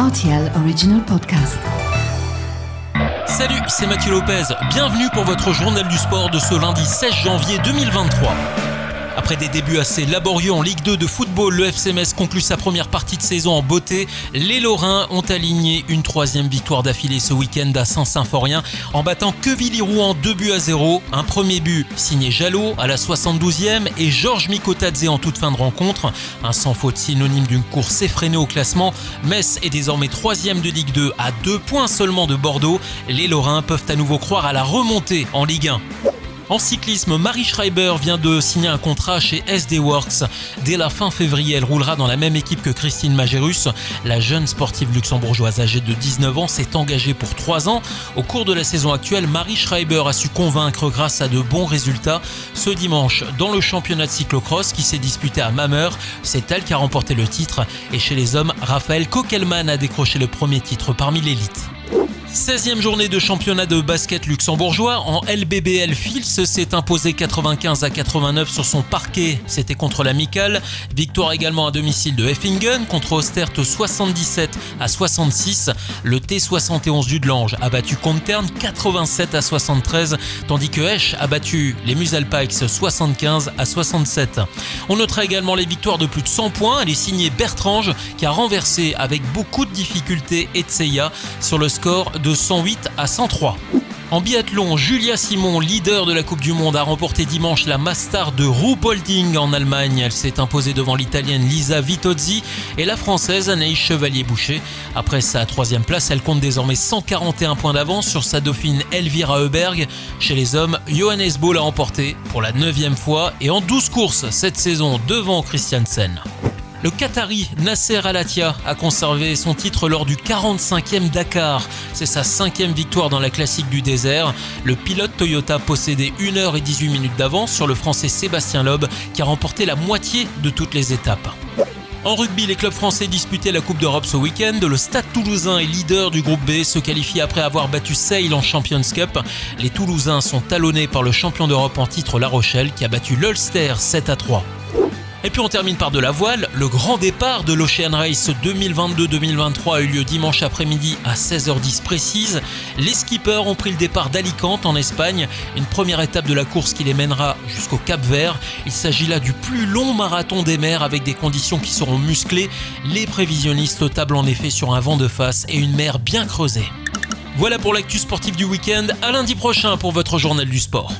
RTL Original Podcast. Salut, c'est Mathieu Lopez. Bienvenue pour votre journal du sport de ce lundi 16 janvier 2023. Après des débuts assez laborieux en Ligue 2 de football, le FC Metz conclut sa première partie de saison en beauté. Les Lorrains ont aligné une troisième victoire d'affilée ce week-end à Saint-Symphorien en battant Quevilly-Rouen 2 buts à 0. Un premier but signé Jalot à la 72e et Georges Mikotadze en toute fin de rencontre. Un sans faute synonyme d'une course effrénée au classement. Metz est désormais troisième de Ligue 2 à deux points seulement de Bordeaux. Les Lorrains peuvent à nouveau croire à la remontée en Ligue 1. En cyclisme, Marie Schreiber vient de signer un contrat chez SD Works. Dès la fin février, elle roulera dans la même équipe que Christine Magérus. La jeune sportive luxembourgeoise âgée de 19 ans s'est engagée pour 3 ans. Au cours de la saison actuelle, Marie Schreiber a su convaincre grâce à de bons résultats. Ce dimanche, dans le championnat de cyclocross qui s'est disputé à Mameur, c'est elle qui a remporté le titre. Et chez les hommes, Raphaël Kokelman a décroché le premier titre parmi l'élite. 16e journée de championnat de basket luxembourgeois. En LBBL, Fils s'est imposé 95 à 89 sur son parquet. C'était contre l'Amical. Victoire également à domicile de Effingen contre Ostert 77 à 66. Le T71 du Delange a battu Contern 87 à 73, tandis que Esch a battu les Musalpikes 75 à 67. On notera également les victoires de plus de 100 points. Elle est signée Bertrange qui a renversé avec beaucoup de difficultés Etseya sur le score de 108 à 103. En biathlon, Julia Simon, leader de la Coupe du Monde, a remporté dimanche la Master de Ruhpolding en Allemagne. Elle s'est imposée devant l'Italienne Lisa Vitozzi et la Française Anaïs Chevalier-Boucher. Après sa troisième place, elle compte désormais 141 points d'avance sur sa dauphine Elvira Heuberg. Chez les hommes, Johannes Bo l'a emporté pour la neuvième fois et en 12 courses cette saison devant Christiansen. Le Qatari Nasser Alatia a conservé son titre lors du 45e Dakar. C'est sa cinquième victoire dans la classique du désert. Le pilote Toyota possédait 1h18 minutes d'avance sur le français Sébastien Loeb qui a remporté la moitié de toutes les étapes. En rugby, les clubs français disputaient la Coupe d'Europe ce week-end. Le Stade toulousain est leader du groupe B, se qualifie après avoir battu Sale en Champions Cup. Les Toulousains sont talonnés par le champion d'Europe en titre La Rochelle qui a battu l'Ulster 7 à 3. Et puis on termine par de la voile. Le grand départ de l'Ocean Race 2022-2023 a eu lieu dimanche après-midi à 16h10 précise. Les skippers ont pris le départ d'Alicante en Espagne, une première étape de la course qui les mènera jusqu'au Cap Vert. Il s'agit là du plus long marathon des mers avec des conditions qui seront musclées. Les prévisionnistes tablent en effet sur un vent de face et une mer bien creusée. Voilà pour l'actu sportif du week-end. À lundi prochain pour votre journal du sport.